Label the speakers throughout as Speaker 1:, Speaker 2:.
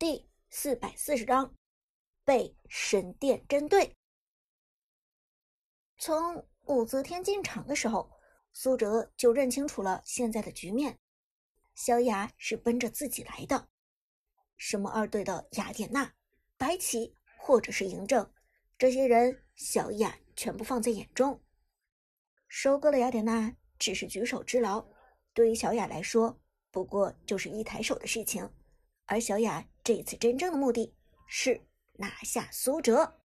Speaker 1: 第四百四十章被神殿针对。从武则天进场的时候，苏哲就认清楚了现在的局面。萧雅是奔着自己来的，什么二队的雅典娜、白起或者是嬴政，这些人小雅全部放在眼中。收割了雅典娜只是举手之劳，对于小雅来说，不过就是一抬手的事情。而小雅这次真正的目的是拿下苏哲。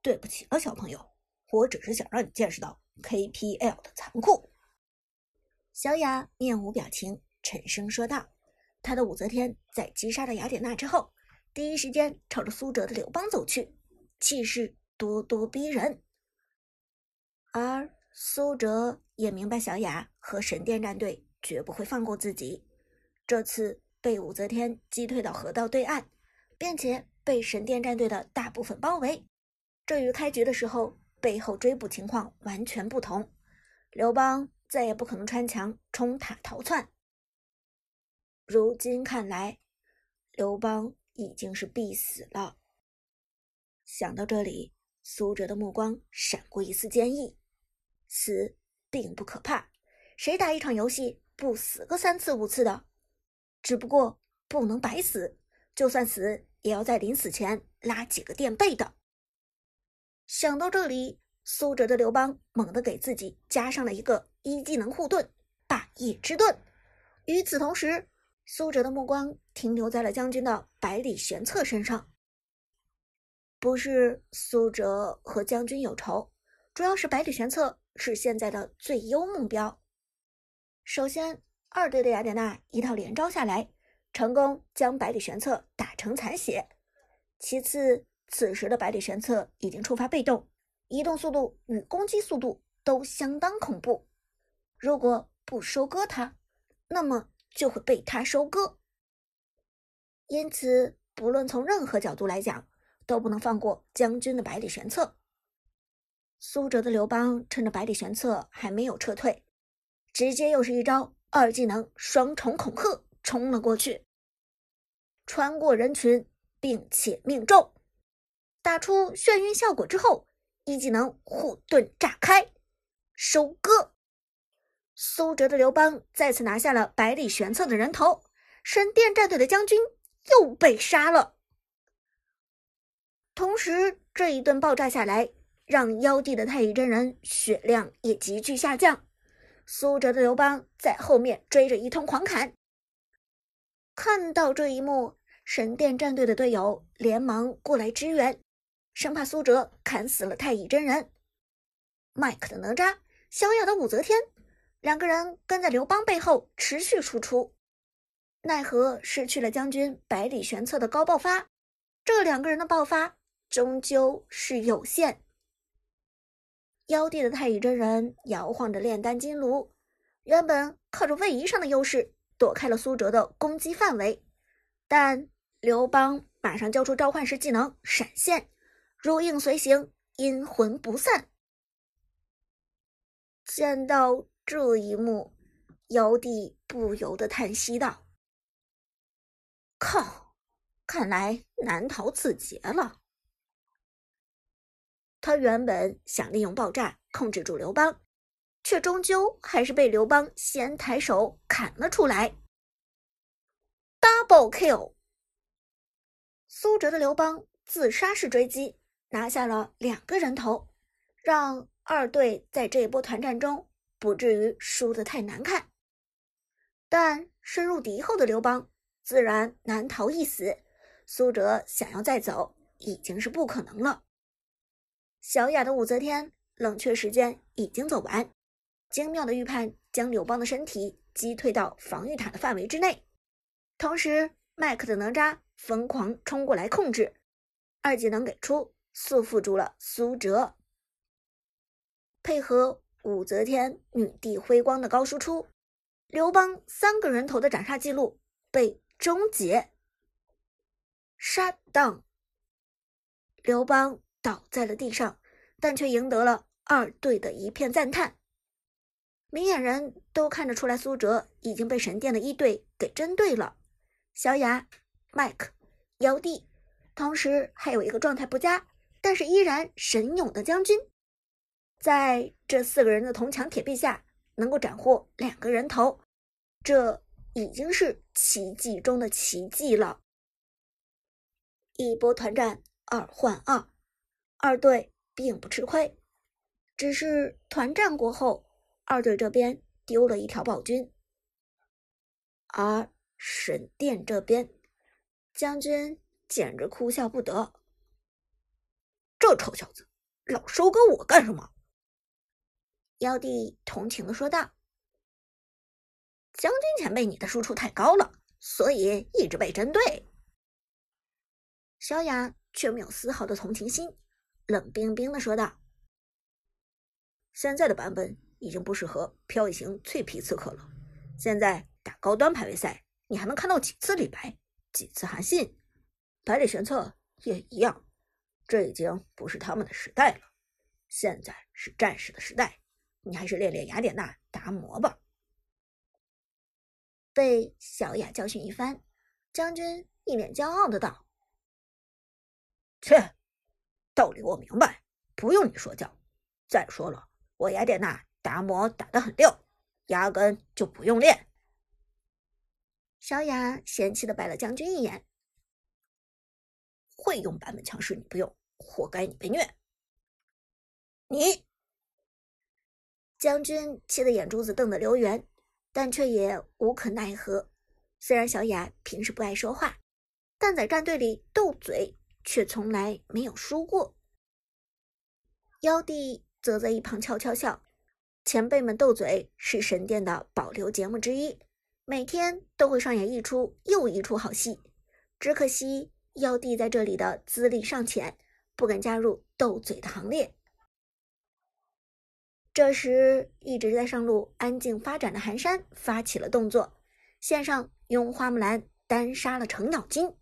Speaker 2: 对不起了，小朋友，我只是想让你见识到 KPL 的残酷。
Speaker 1: 小雅面无表情，沉声说道：“他的武则天在击杀了雅典娜之后，第一时间朝着苏哲的刘邦走去，气势咄咄逼人。而苏哲也明白，小雅和神殿战队绝不会放过自己，这次。”被武则天击退到河道对岸，并且被神殿战队的大部分包围，这与开局的时候背后追捕情况完全不同。刘邦再也不可能穿墙冲塔逃窜。如今看来，刘邦已经是必死了。想到这里，苏哲的目光闪过一丝坚毅。死并不可怕，谁打一场游戏不死个三次五次的？只不过不能白死，就算死，也要在临死前拉几个垫背的。想到这里，苏哲的刘邦猛地给自己加上了一个一技能护盾——霸业之盾。与此同时，苏哲的目光停留在了将军的百里玄策身上。不是苏哲和将军有仇，主要是百里玄策是现在的最优目标。首先。二队的雅典娜一套连招下来，成功将百里玄策打成残血。其次，此时的百里玄策已经触发被动，移动速度与攻击速度都相当恐怖。如果不收割他，那么就会被他收割。因此，不论从任何角度来讲，都不能放过将军的百里玄策。苏哲的刘邦趁着百里玄策还没有撤退，直接又是一招。二技能双重恐吓冲了过去，穿过人群，并且命中，打出眩晕效果之后，一技能护盾炸开，收割。苏哲的刘邦再次拿下了百里玄策的人头，神殿战队的将军又被杀了。同时，这一顿爆炸下来，让妖帝的太乙真人血量也急剧下降。苏哲的刘邦在后面追着一通狂砍，看到这一幕，神殿战队的队友连忙过来支援，生怕苏哲砍死了太乙真人。麦克的哪吒，小雅的武则天，两个人跟在刘邦背后持续输出，奈何失去了将军百里玄策的高爆发，这两个人的爆发终究是有限。妖帝的太乙真人摇晃着炼丹金炉，原本靠着位移上的优势躲开了苏哲的攻击范围，但刘邦马上交出召唤师技能闪现，如影随形，阴魂不散。见到这一幕，妖帝不由得叹息道：“靠，看来难逃此劫了。”他原本想利用爆炸控制住刘邦，却终究还是被刘邦先抬手砍了出来。Double kill！苏哲的刘邦自杀式追击，拿下了两个人头，让二队在这一波团战中不至于输得太难看。但深入敌后的刘邦自然难逃一死，苏哲想要再走已经是不可能了。小雅的武则天冷却时间已经走完，精妙的预判将刘邦的身体击退到防御塔的范围之内。同时，麦克的哪吒疯狂冲过来控制，二技能给出束缚住了苏哲，配合武则天女帝辉光的高输出，刘邦三个人头的斩杀记录被终结。杀档，刘邦。倒在了地上，但却赢得了二队的一片赞叹。明眼人都看得出来，苏哲已经被神殿的一队给针对了。小雅麦克、妖帝，同时还有一个状态不佳但是依然神勇的将军。在这四个人的铜墙铁壁下，能够斩获两个人头，这已经是奇迹中的奇迹了。一波团战，二换二，二队并不吃亏，只是团战过后，二队这边丢了一条暴君，而神殿这边。将军简直哭笑不得。
Speaker 2: 这臭小子，老收割我干什么？
Speaker 1: 妖帝同情的说道：“将军前辈，你的输出太高了，所以一直被针对。”小雅却没有丝毫的同情心，冷冰冰的说道：“
Speaker 2: 现在的版本已经不适合飘逸型脆皮刺客了。现在打高端排位赛，你还能看到几次李白？”几次韩信，百里玄策也一样，这已经不是他们的时代了，现在是战士的时代，你还是练练雅典娜达摩吧。
Speaker 1: 被小雅教训一番，将军一脸骄傲的道：“
Speaker 2: 切，道理我明白，不用你说教。再说了，我雅典娜达摩打得很溜，压根就不用练。”
Speaker 1: 小雅嫌弃的白了将军一眼：“
Speaker 2: 会用版本强势你不用，活该你被虐。”你
Speaker 1: 将军气得眼珠子瞪得溜圆，但却也无可奈何。虽然小雅平时不爱说话，但在战队里斗嘴却从来没有输过。妖帝则在一旁悄悄笑：“前辈们斗嘴是神殿的保留节目之一。”每天都会上演一出又一出好戏，只可惜妖帝在这里的资历尚浅，不敢加入斗嘴的行列。这时，一直在上路安静发展的寒山发起了动作，线上用花木兰单杀了程咬金。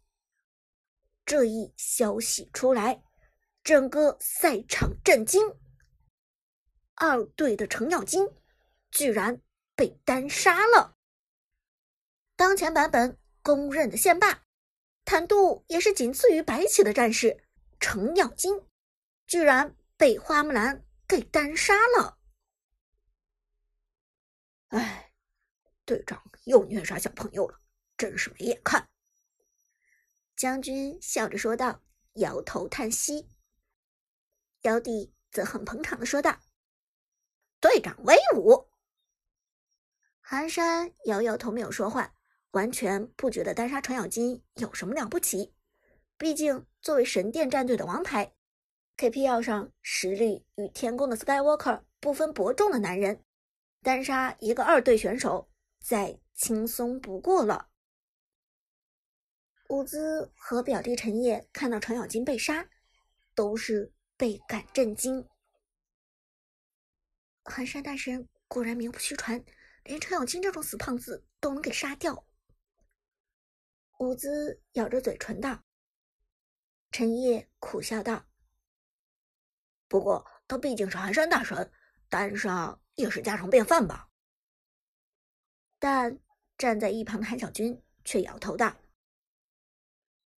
Speaker 1: 这一消息出来，整个赛场震惊，二队的程咬金居然被单杀了。当前版本公认的线霸，坦度也是仅次于白起的战士程咬金，居然被花木兰给单杀了。
Speaker 2: 哎，队长又虐杀小朋友了，真是没眼看。
Speaker 1: 将军笑着说道，摇头叹息。妖帝则很捧场的说道：“队长威武。”寒山摇摇头，没有说话。完全不觉得单杀程咬金有什么了不起，毕竟作为神殿战队的王牌，KPL 上实力与天宫的 Skywalker 不分伯仲的男人，单杀一个二队选手再轻松不过了。伍兹和表弟陈烨看到程咬金被杀，都是倍感震惊。寒山大神果然名不虚传，连程咬金这种死胖子都能给杀掉。伍兹咬着嘴唇道：“陈烨苦笑道，
Speaker 2: 不过他毕竟是寒山大神，单杀也是家常便饭吧。”
Speaker 1: 但站在一旁的韩小军却摇头道：“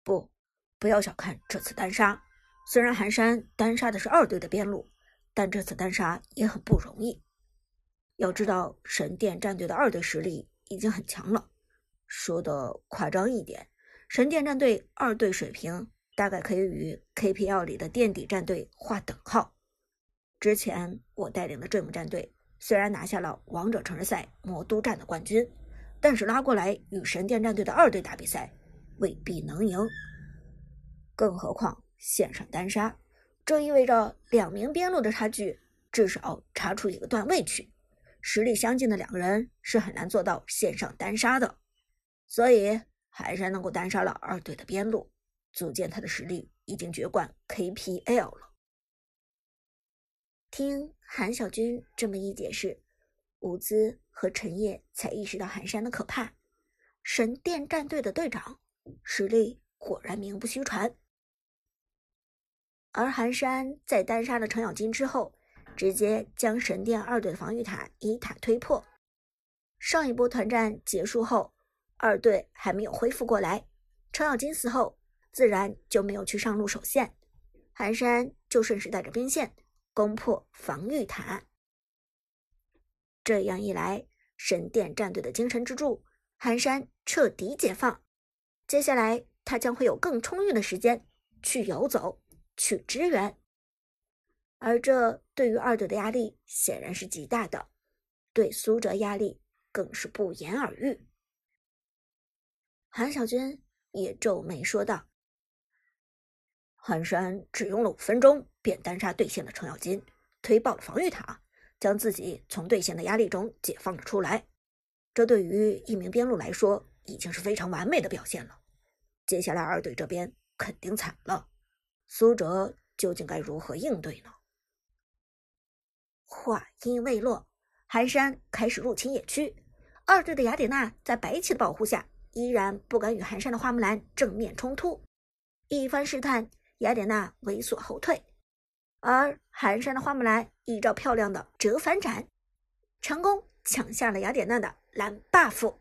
Speaker 2: 不，不要小看这次单杀。虽然寒山单杀的是二队的边路，但这次单杀也很不容易。要知道，神殿战队的二队实力已经很强了。”说的夸张一点，神殿战队二队水平大概可以与 KPL 里的垫底战队划等号。之前我带领的 Dream 战队虽然拿下了王者城市赛魔都站的冠军，但是拉过来与神殿战队的二队打比赛未必能赢。更何况线上单杀，这意味着两名边路的差距至少差出一个段位去，实力相近的两个人是很难做到线上单杀的。所以，寒山能够单杀了二队的边路，足见他的实力已经绝冠 KPL 了。
Speaker 1: 听韩小军这么一解释，伍兹和陈烨才意识到寒山的可怕。神殿战队的队长实力果然名不虚传。而寒山在单杀了程咬金之后，直接将神殿二队的防御塔一塔推破。上一波团战结束后。二队还没有恢复过来，程咬金死后，自然就没有去上路守线，寒山就顺势带着兵线攻破防御塔。这样一来，神殿战队的精神支柱寒山彻底解放。接下来，他将会有更充裕的时间去游走、去支援，而这对于二队的压力显然是极大的，对苏哲压力更是不言而喻。韩小军也皱眉说道：“
Speaker 2: 寒山只用了五分钟，便单杀对线的程咬金，推爆了防御塔，将自己从对线的压力中解放了出来。这对于一名边路来说，已经是非常完美的表现了。接下来二队这边肯定惨了，苏哲究竟该如何应对呢？”
Speaker 1: 话音未落，寒山开始入侵野区，二队的雅典娜在白起的保护下。依然不敢与寒山的花木兰正面冲突，一番试探，雅典娜猥琐后退，而寒山的花木兰一招漂亮的折返斩，成功抢下了雅典娜的蓝 buff。